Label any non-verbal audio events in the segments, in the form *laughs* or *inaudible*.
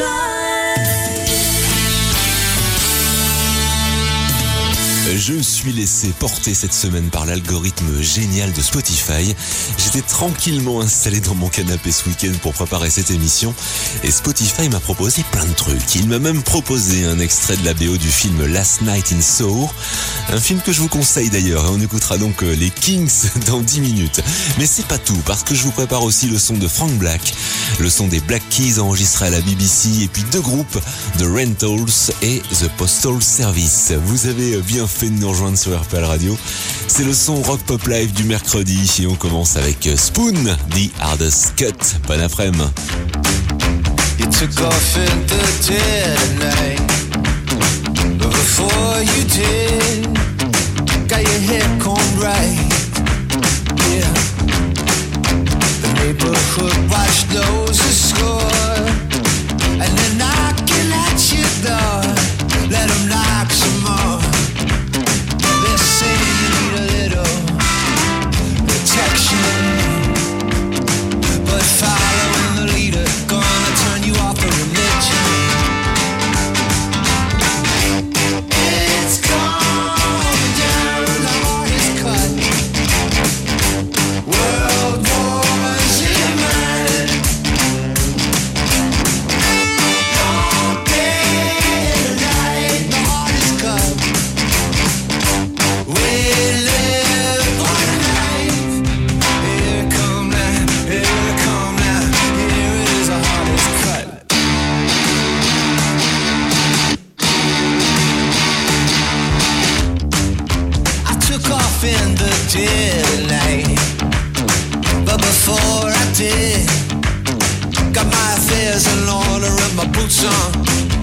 love. Je suis laissé porter cette semaine par l'algorithme génial de Spotify. J'étais tranquillement installé dans mon canapé ce week-end pour préparer cette émission et Spotify m'a proposé plein de trucs. Il m'a même proposé un extrait de la BO du film Last Night in Soho, un film que je vous conseille d'ailleurs et on écoutera donc euh, les Kings *laughs* dans 10 minutes. Mais c'est pas tout parce que je vous prépare aussi le son de Frank Black, le son des Black Keys enregistré à la BBC et puis deux groupes, The Rentals et The Postal Service. Vous avez bien fait de nous rejoindre sur RPL Radio. C'est le son rock pop live du mercredi et on commence avec Spoon, The Hardest Cut. Bon après-midi. Neighborhood watched those who score. And they're knocking at your door. Let in the dead of night, but before I did, got my affairs in order and my boots on.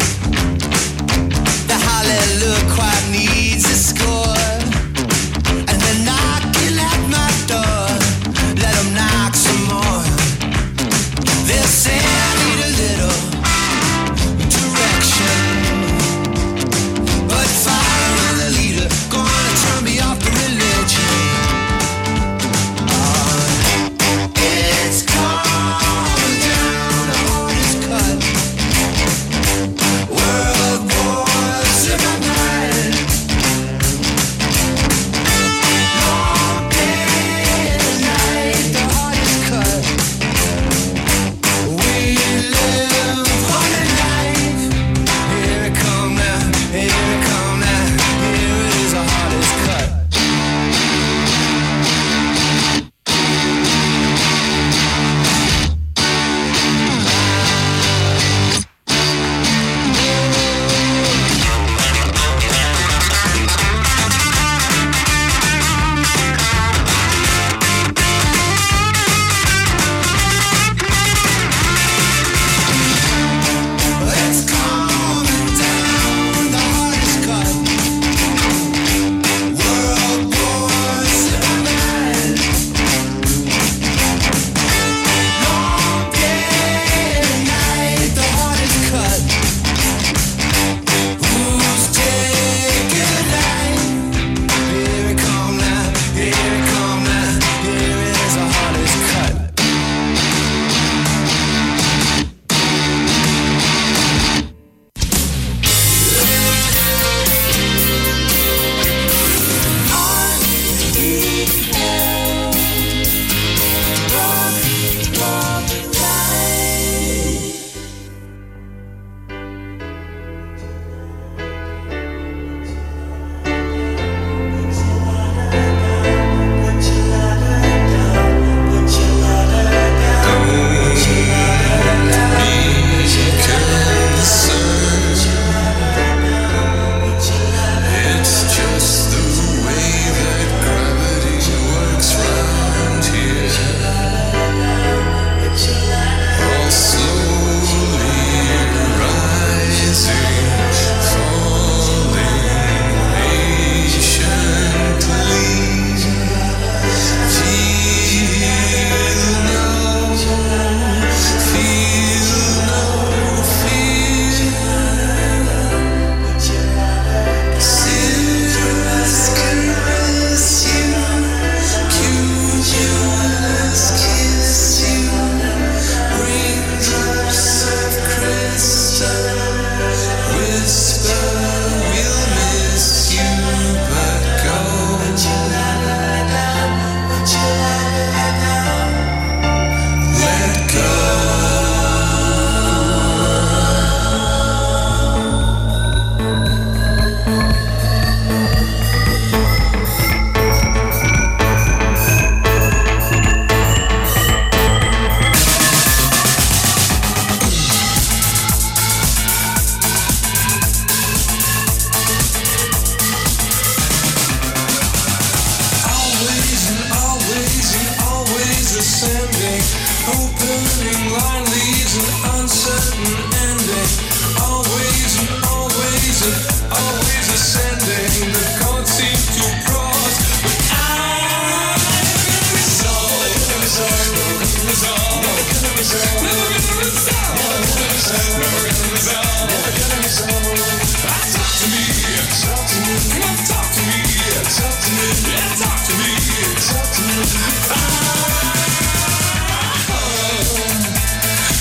descending. Opening line leads an uncertain ending. Always and always and always ascending. The chord seem to cross, but I resolve. Never resolve. Resolve. Never resolve. Resolve. Never resolve. Resolve. Never gonna resolve. Talk to me. Talk to me. Come on, talk to me. Talk to me. Yeah, talk to me. Talk to me.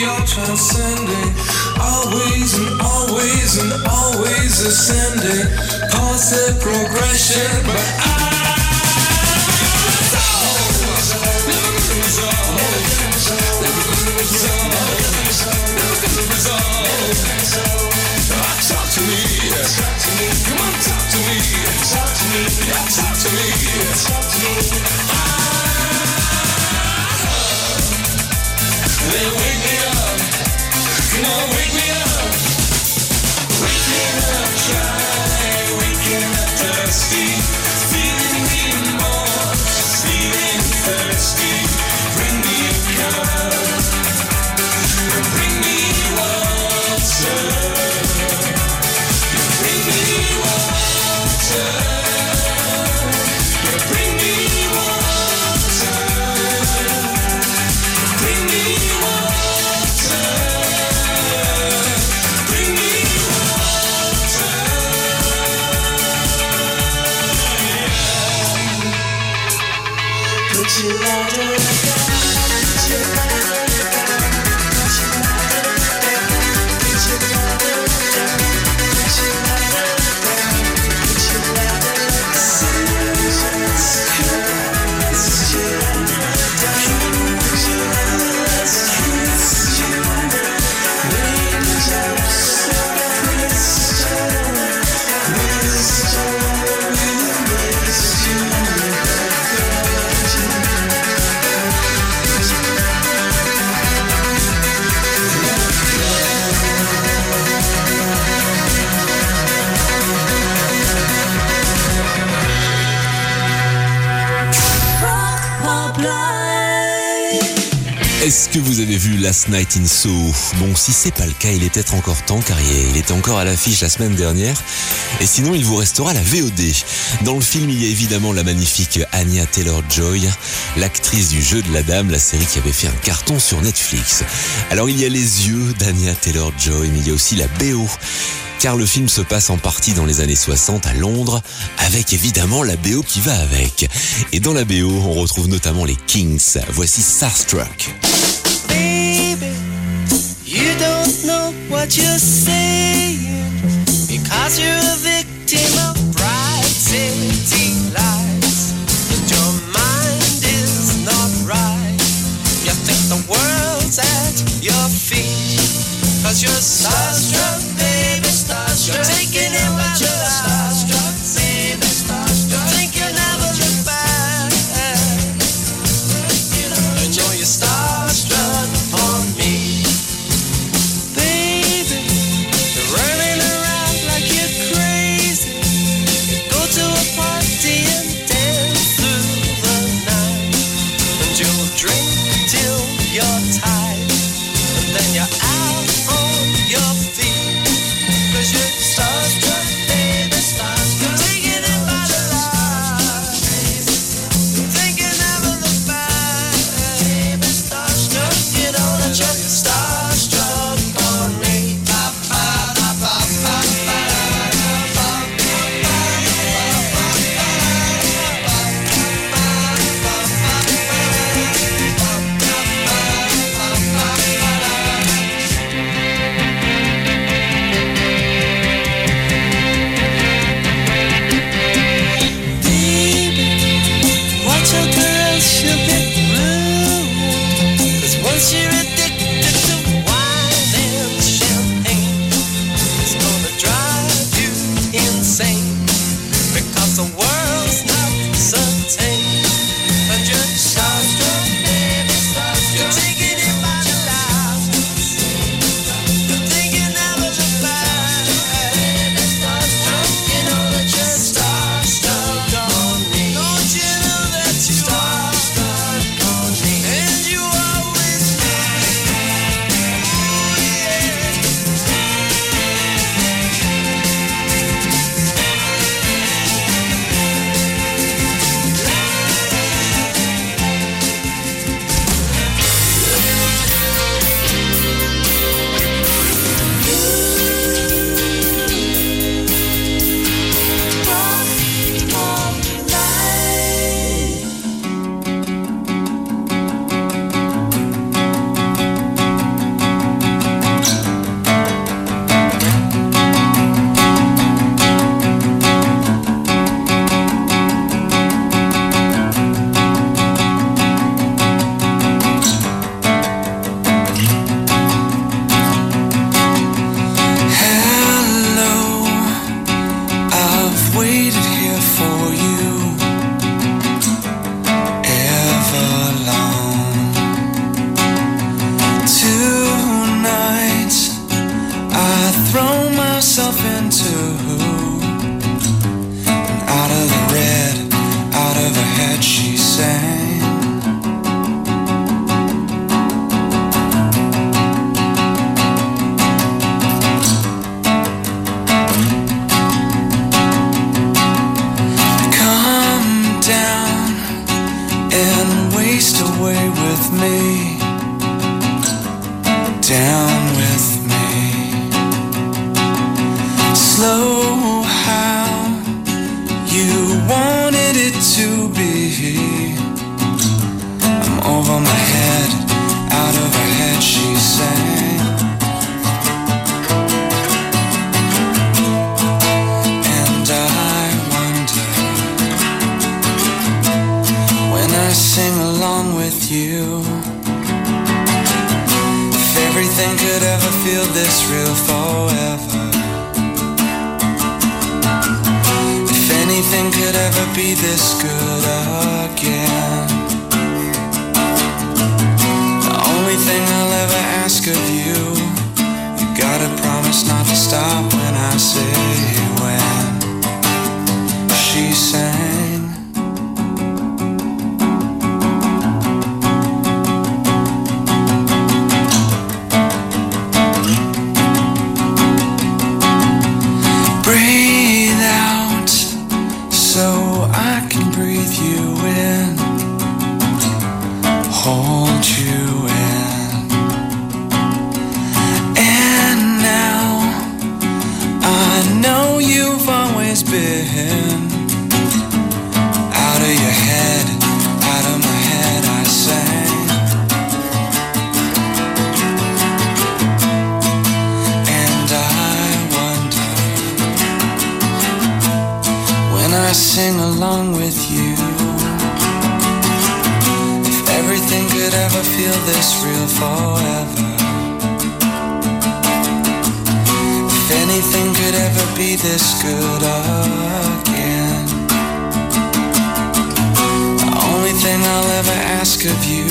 you're transcending. Always and always and always ascending. Positive progression, but I. Talk to me, talk to me, come on, talk to me, talk to me, talk to me, talk to me. I, Dusty. love. Est-ce que vous avez vu Last Night in Soho? Bon, si c'est pas le cas, il est peut-être encore temps car il était encore à l'affiche la semaine dernière. Et sinon, il vous restera la VOD. Dans le film, il y a évidemment la magnifique Anya Taylor-Joy, l'actrice du Jeu de la Dame, la série qui avait fait un carton sur Netflix. Alors, il y a les yeux d'Anya Taylor-Joy, mais il y a aussi la BO car le film se passe en partie dans les années 60 à Londres, avec évidemment la BO qui va avec. Et dans la BO, on retrouve notamment les Kings. Voici Starstruck. Baby, you don't know what you're saying because you're a victim of bright city. But your mind is not right. You think the world's at your feet because you're starstruck, baby, Taking it by. I sing along with you. If everything could ever feel this real forever. If anything could ever be this good again. The only thing I'll ever ask of you,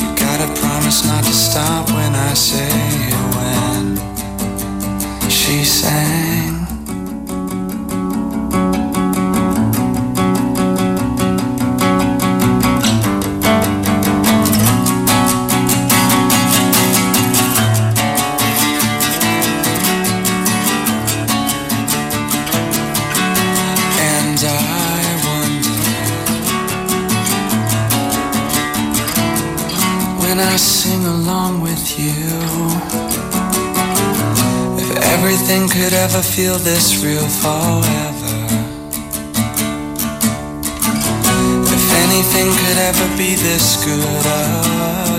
you gotta promise not to stop when I say when. She sang. anything could ever feel this real forever. If anything could ever be this good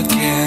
again.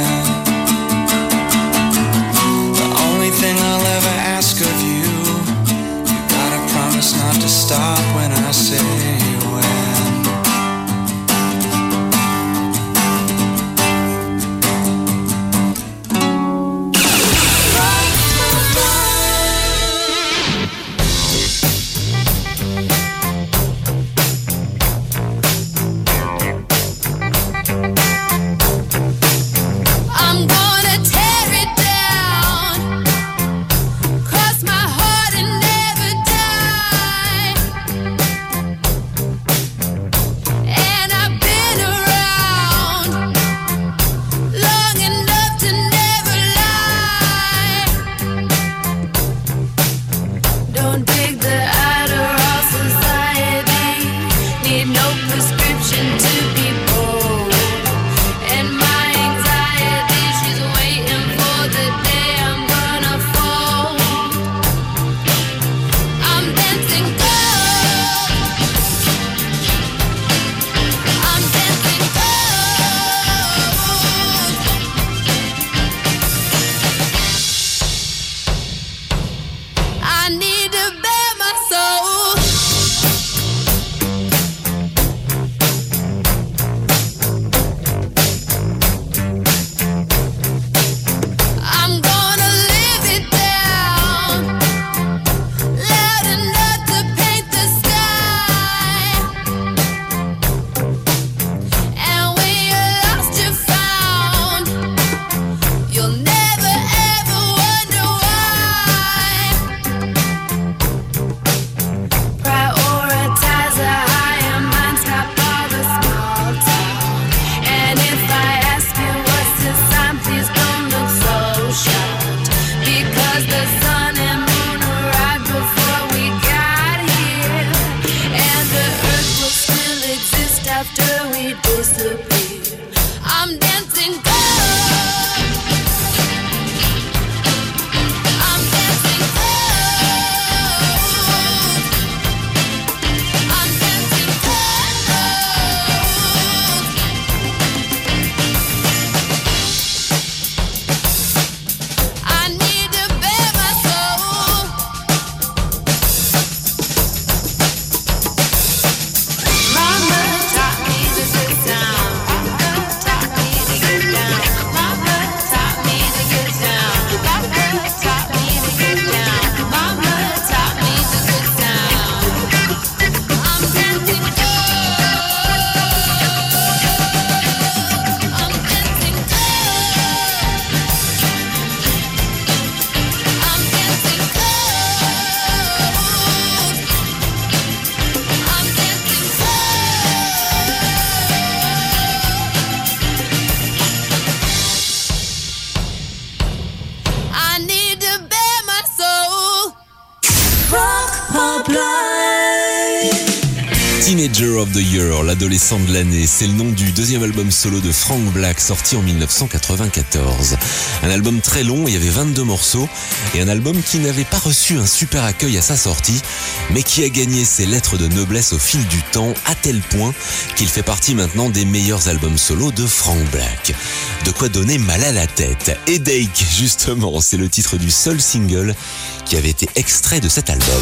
De l'année, c'est le nom du deuxième album solo de Frank Black sorti en 1994. Un album très long, il y avait 22 morceaux et un album qui n'avait pas reçu un super accueil à sa sortie, mais qui a gagné ses lettres de noblesse au fil du temps à tel point qu'il fait partie maintenant des meilleurs albums solo de Frank Black. De quoi donner mal à la tête. Headache, justement, c'est le titre du seul single qui avait été extrait de cet album.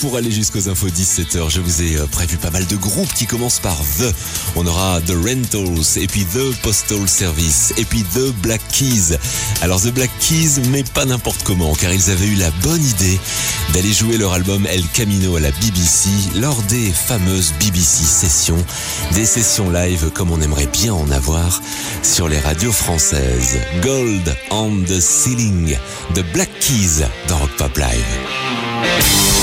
Pour aller jusqu'aux infos 17h, je vous ai euh, prévu pas mal de groupes qui commencent par The. On aura The Rentals, et puis The Postal Service, et puis The Black Keys. Alors The Black Keys, mais pas n'importe comment, car ils avaient eu la bonne idée d'aller jouer leur album El Camino à la BBC lors des fameuses BBC sessions, des sessions live comme on aimerait bien en avoir sur les radios françaises. Gold on the Ceiling, The Black Keys dans Rock Pop Live.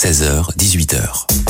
16h, 18h.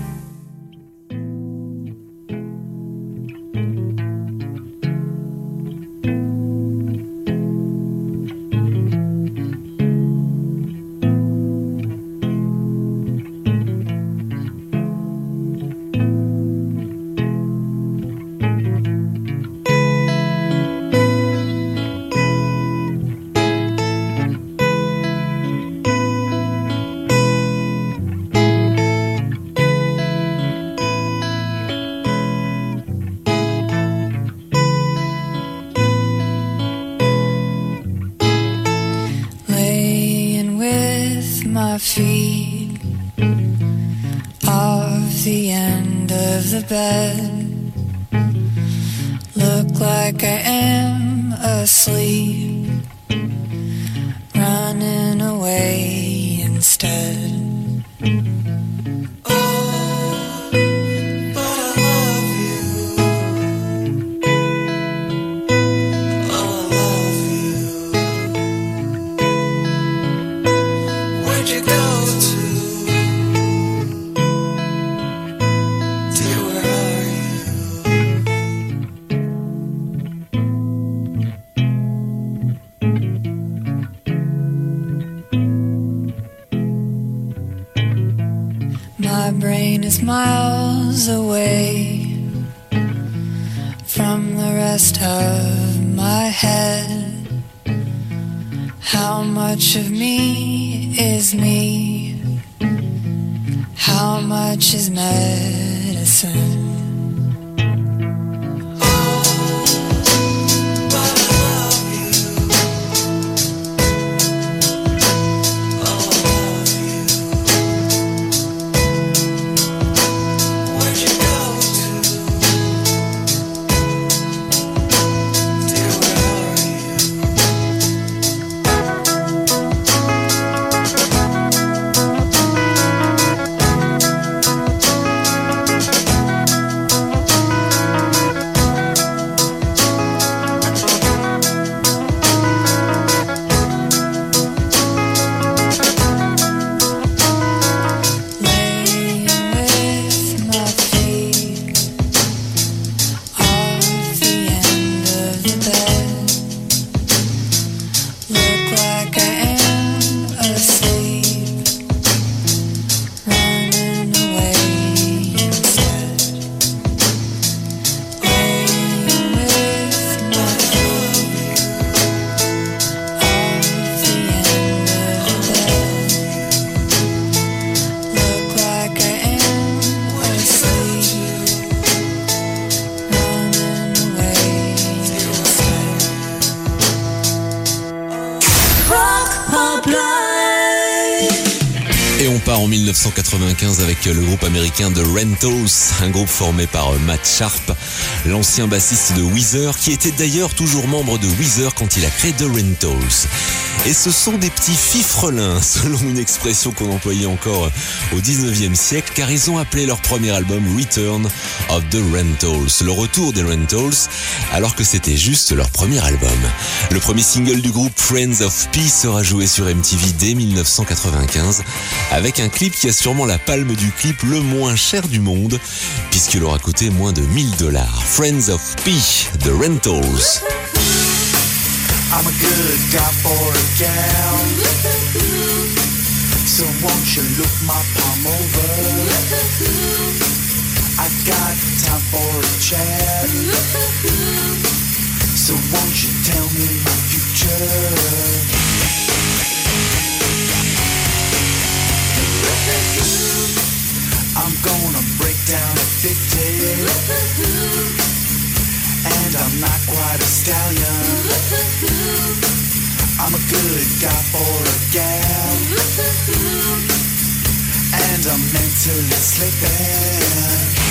is me? How much is medicine? The Rentals, un groupe formé par Matt Sharp, l'ancien bassiste de Weezer, qui était d'ailleurs toujours membre de Weezer quand il a créé The Rentals. Et ce sont des petits fifrelins, *laughs* selon une expression qu'on employait encore au 19e siècle, car ils ont appelé leur premier album Return of the Rentals, le retour des Rentals, alors que c'était juste leur premier album. Le premier single du groupe Friends of Peace sera joué sur MTV dès 1995, avec un clip qui a sûrement la palme du clip le moins cher du monde, puisqu'il aura coûté moins de 1000 dollars. Friends of Peace, The Rentals. I got time for a chat. So won't you tell me my future? I'm gonna break down 50 And I'm not quite a stallion I'm a good guy for a gal And I'm mentally sleeping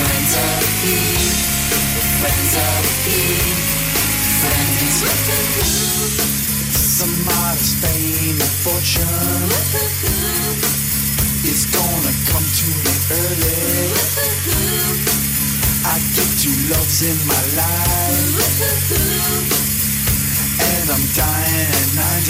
friends of the friends of the. Friends with the who. Some modest fame and fortune. With the who. It's gonna come to me early. With the who. I get two loves in my life. With the who. And I'm dying at 90.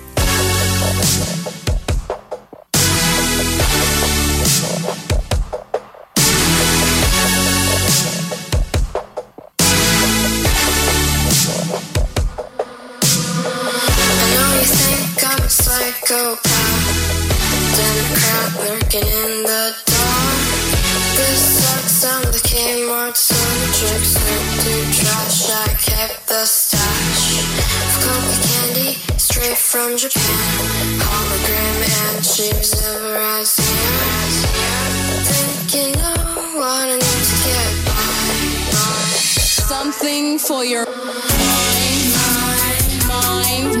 hundred hologram and shapes of rising. I wanna get by. Something for your mind, mind, mind.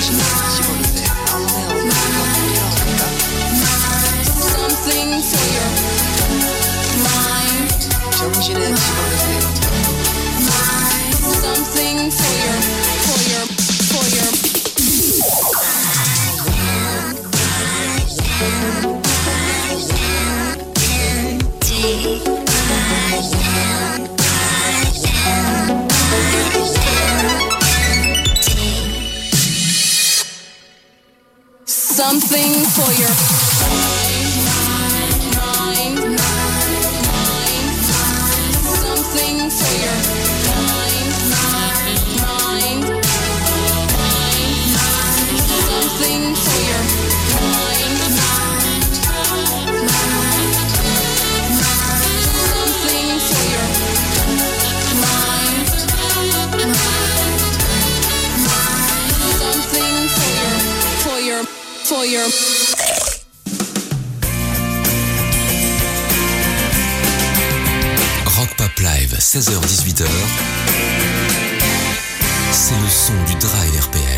Something to your mind. something for your 16h-18h, c'est le son du Dry RPA.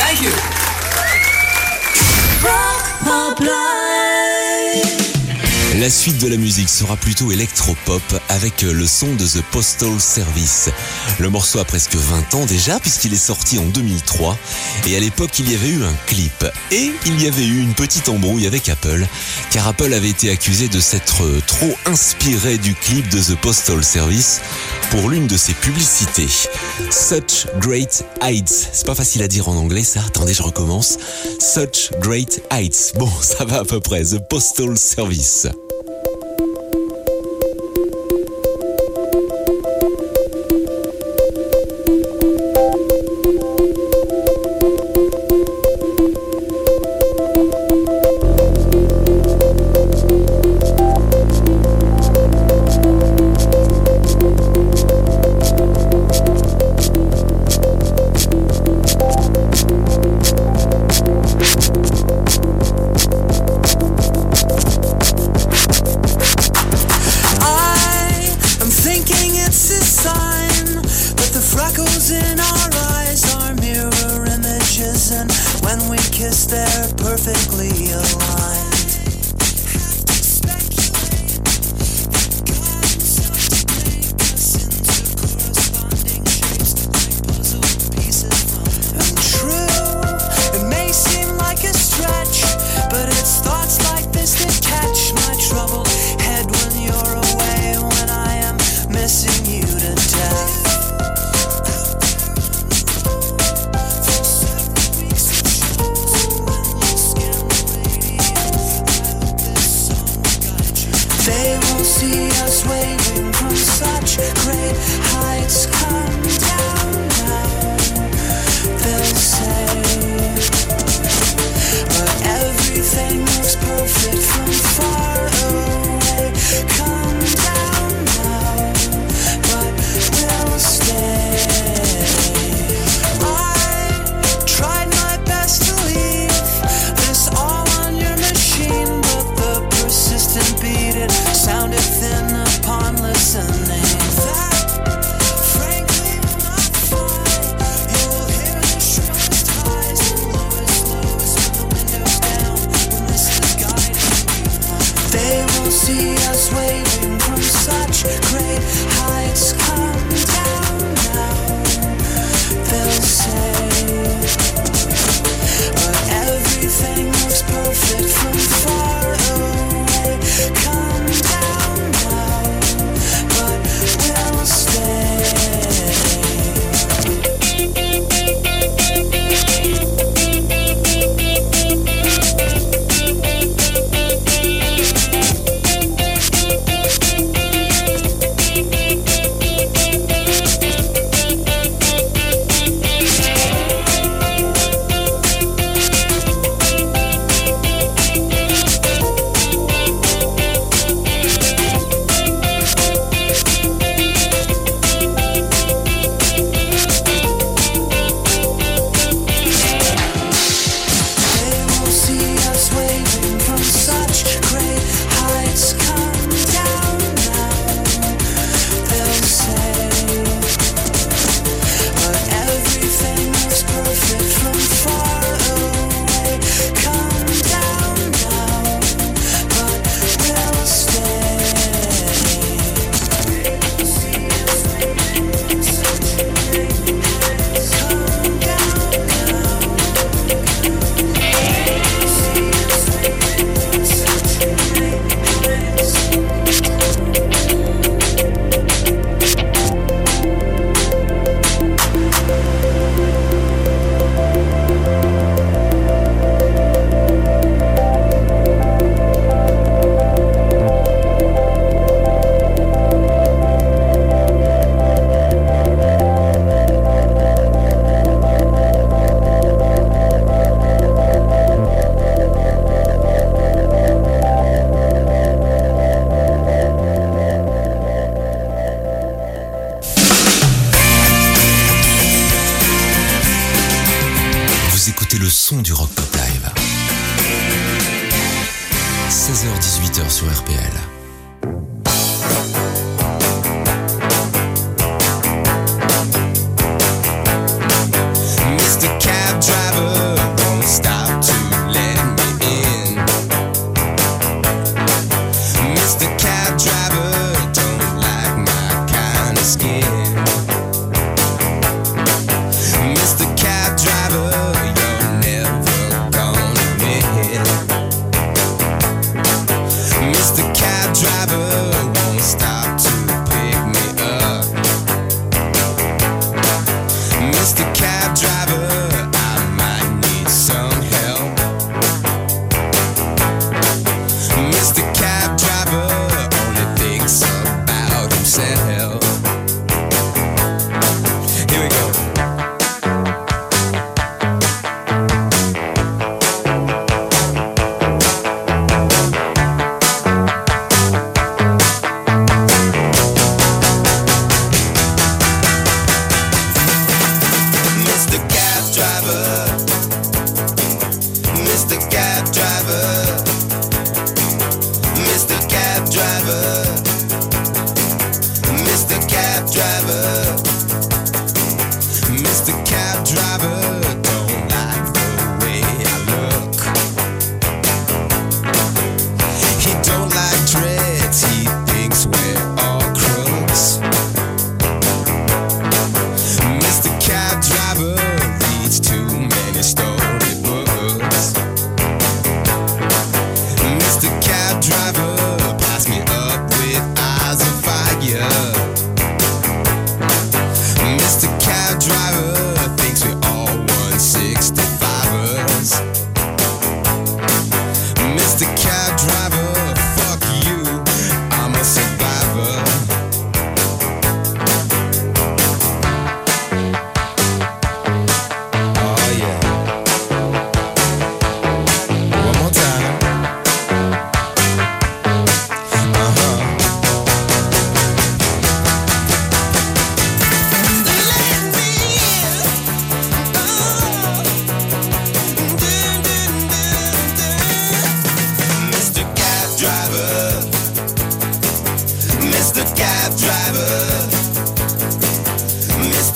Thank you. La suite de la musique sera plutôt électropop avec le son de The Postal Service. Le morceau a presque 20 ans déjà puisqu'il est sorti en 2003 et à l'époque il y avait eu un clip et il y avait eu une petite embrouille avec Apple car Apple avait été accusé de s'être trop inspiré du clip de The Postal Service pour l'une de ses publicités. Such Great Heights. C'est pas facile à dire en anglais ça. Attendez, je recommence. Such Great Heights. Bon, *laughs* ça va à peu près. The Postal Service. They will see us waving from such great heights. Come down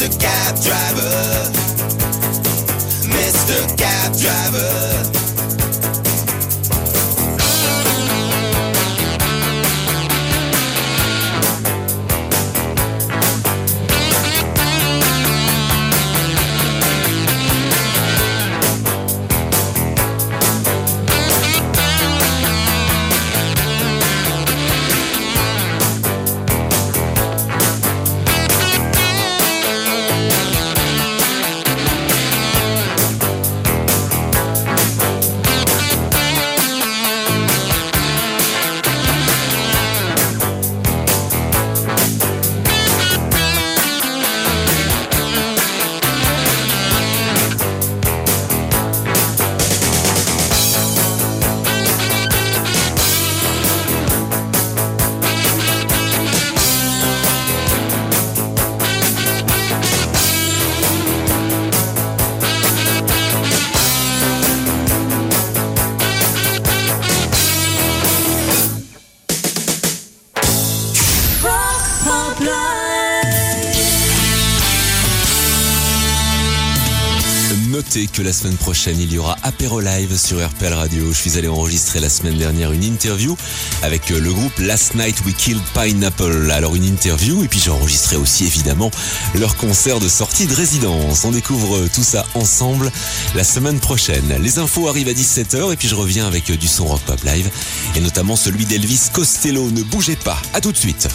Mr. Cab Driver. Mr. Cab Driver. Que la semaine prochaine, il y aura Apéro Live sur RPL Radio. Je suis allé enregistrer la semaine dernière une interview avec euh, le groupe Last Night We Killed Pineapple. Alors une interview et puis j'ai enregistré aussi évidemment leur concert de sortie de résidence. On découvre euh, tout ça ensemble la semaine prochaine. Les infos arrivent à 17h et puis je reviens avec euh, du son rock pop live et notamment celui d'Elvis Costello. Ne bougez pas. À tout de suite.